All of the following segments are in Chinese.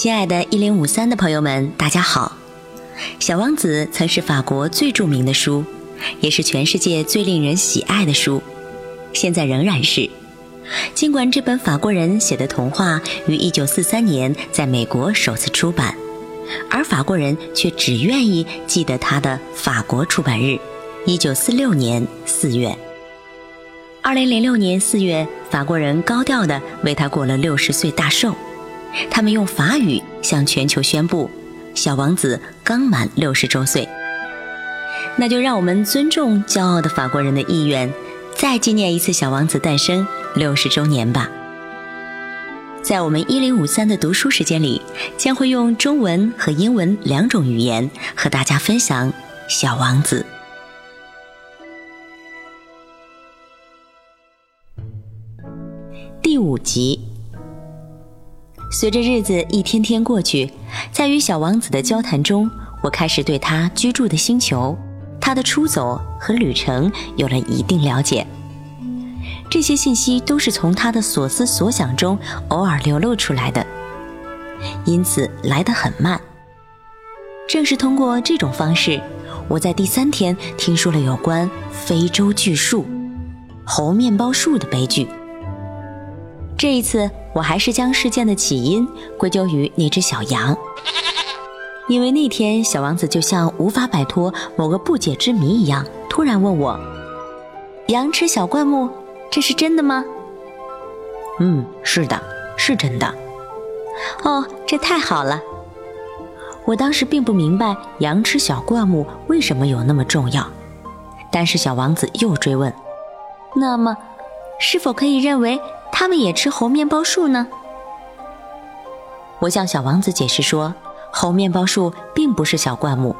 亲爱的“一零五三”的朋友们，大家好！《小王子》曾是法国最著名的书，也是全世界最令人喜爱的书，现在仍然是。尽管这本法国人写的童话于一九四三年在美国首次出版，而法国人却只愿意记得它的法国出版日——一九四六年四月。二零零六年四月，法国人高调地为他过了六十岁大寿。他们用法语向全球宣布，小王子刚满六十周岁。那就让我们尊重骄傲的法国人的意愿，再纪念一次小王子诞生六十周年吧。在我们一零五三的读书时间里，将会用中文和英文两种语言和大家分享《小王子》第五集。随着日子一天天过去，在与小王子的交谈中，我开始对他居住的星球、他的出走和旅程有了一定了解。这些信息都是从他的所思所想中偶尔流露出来的，因此来得很慢。正是通过这种方式，我在第三天听说了有关非洲巨树——猴面包树的悲剧。这一次。我还是将事件的起因归咎于那只小羊，因为那天小王子就像无法摆脱某个不解之谜一样，突然问我：“羊吃小灌木，这是真的吗？”“嗯，是的，是真的。”“哦，这太好了。”我当时并不明白羊吃小灌木为什么有那么重要，但是小王子又追问：“那么，是否可以认为？”他们也吃猴面包树呢。我向小王子解释说，猴面包树并不是小灌木，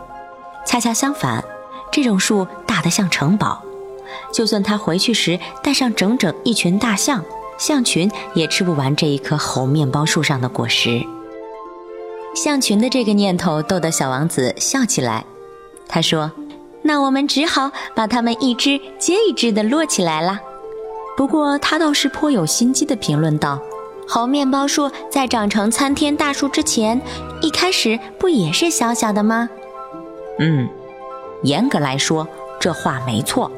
恰恰相反，这种树大得像城堡。就算他回去时带上整整一群大象，象群也吃不完这一棵猴面包树上的果实。象群的这个念头逗得小王子笑起来。他说：“那我们只好把它们一只接一只的摞起来了。”不过，他倒是颇有心机的评论道：“猴面包树在长成参天大树之前，一开始不也是小小的吗？”“嗯，严格来说，这话没错。”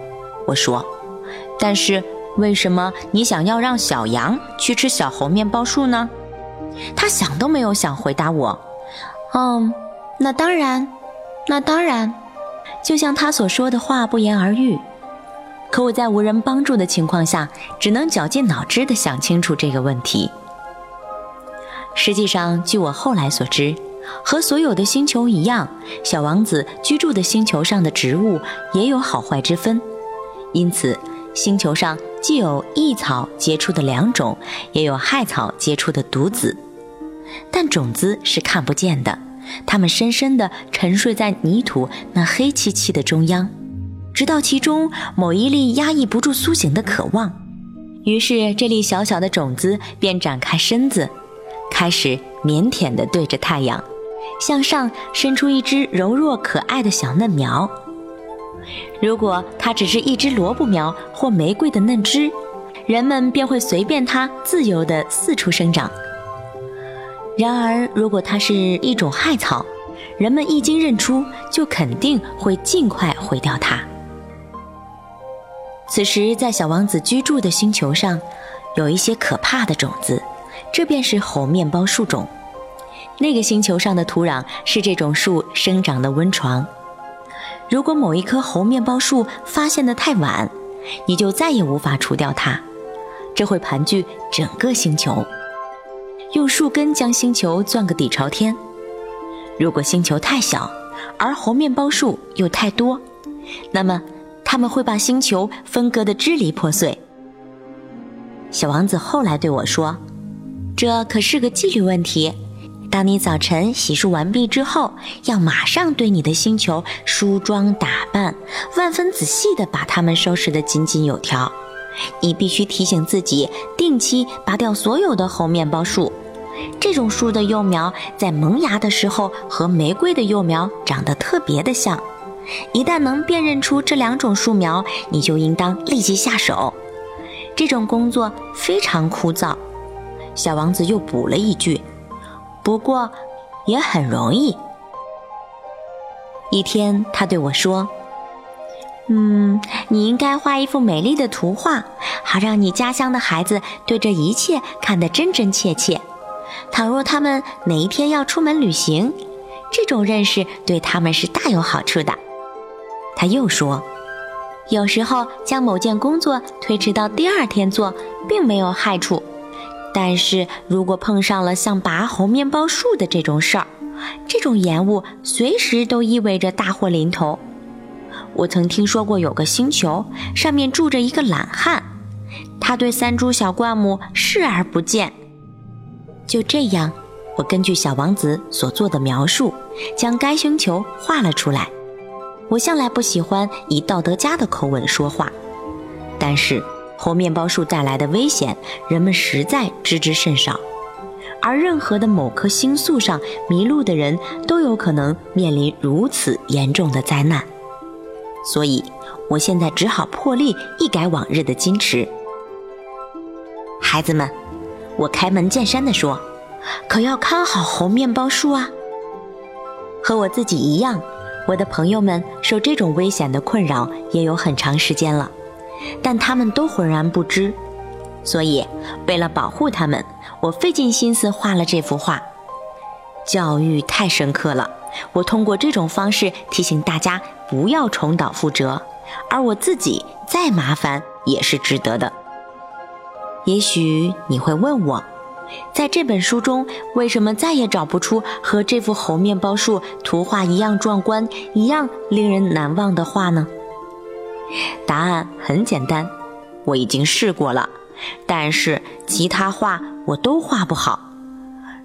我说。“但是，为什么你想要让小羊去吃小猴面包树呢？”他想都没有想回答我。“嗯，那当然，那当然，就像他所说的话不言而喻。”可我在无人帮助的情况下，只能绞尽脑汁地想清楚这个问题。实际上，据我后来所知，和所有的星球一样，小王子居住的星球上的植物也有好坏之分。因此，星球上既有益草结出的良种，也有害草结出的毒子。但种子是看不见的，它们深深地沉睡在泥土那黑漆漆的中央。直到其中某一粒压抑不住苏醒的渴望，于是这粒小小的种子便展开身子，开始腼腆地对着太阳，向上伸出一只柔弱可爱的小嫩苗。如果它只是一只萝卜苗或玫瑰的嫩枝，人们便会随便它自由地四处生长。然而，如果它是一种害草，人们一经认出，就肯定会尽快毁掉它。此时，在小王子居住的星球上，有一些可怕的种子，这便是猴面包树种。那个星球上的土壤是这种树生长的温床。如果某一棵猴面包树发现的太晚，你就再也无法除掉它，这会盘踞整个星球，用树根将星球钻个底朝天。如果星球太小，而猴面包树又太多，那么。他们会把星球分割得支离破碎。小王子后来对我说：“这可是个纪律问题。当你早晨洗漱完毕之后，要马上对你的星球梳妆打扮，万分仔细地把它们收拾得井井有条。你必须提醒自己，定期拔掉所有的猴面包树。这种树的幼苗在萌芽的时候和玫瑰的幼苗长得特别的像。”一旦能辨认出这两种树苗，你就应当立即下手。这种工作非常枯燥。小王子又补了一句：“不过也很容易。一天，他对我说：“嗯，你应该画一幅美丽的图画，好让你家乡的孩子对这一切看得真真切切。倘若他们哪一天要出门旅行，这种认识对他们是大有好处的。”他又说：“有时候将某件工作推迟到第二天做，并没有害处。但是如果碰上了像拔猴面包树的这种事儿，这种延误随时都意味着大祸临头。我曾听说过有个星球，上面住着一个懒汉，他对三株小灌木视而不见。就这样，我根据小王子所做的描述，将该星球画了出来。我向来不喜欢以道德家的口吻说话，但是猴面包树带来的危险，人们实在知之甚少。而任何的某颗星宿上迷路的人都有可能面临如此严重的灾难，所以我现在只好破例一改往日的矜持。孩子们，我开门见山地说，可要看好猴面包树啊！和我自己一样，我的朋友们受这种危险的困扰也有很长时间了，但他们都浑然不知。所以，为了保护他们，我费尽心思画了这幅画。教育太深刻了，我通过这种方式提醒大家不要重蹈覆辙，而我自己再麻烦也是值得的。也许你会问我，在这本书中为什么再也找不出和这幅猴面包树图画一样壮观、一样令人难忘的画呢？答案很简单，我已经试过了。但是其他画我都画不好，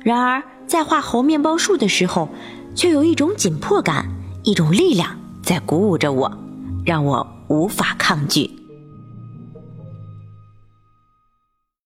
然而在画猴面包树的时候，却有一种紧迫感，一种力量在鼓舞着我，让我无法抗拒。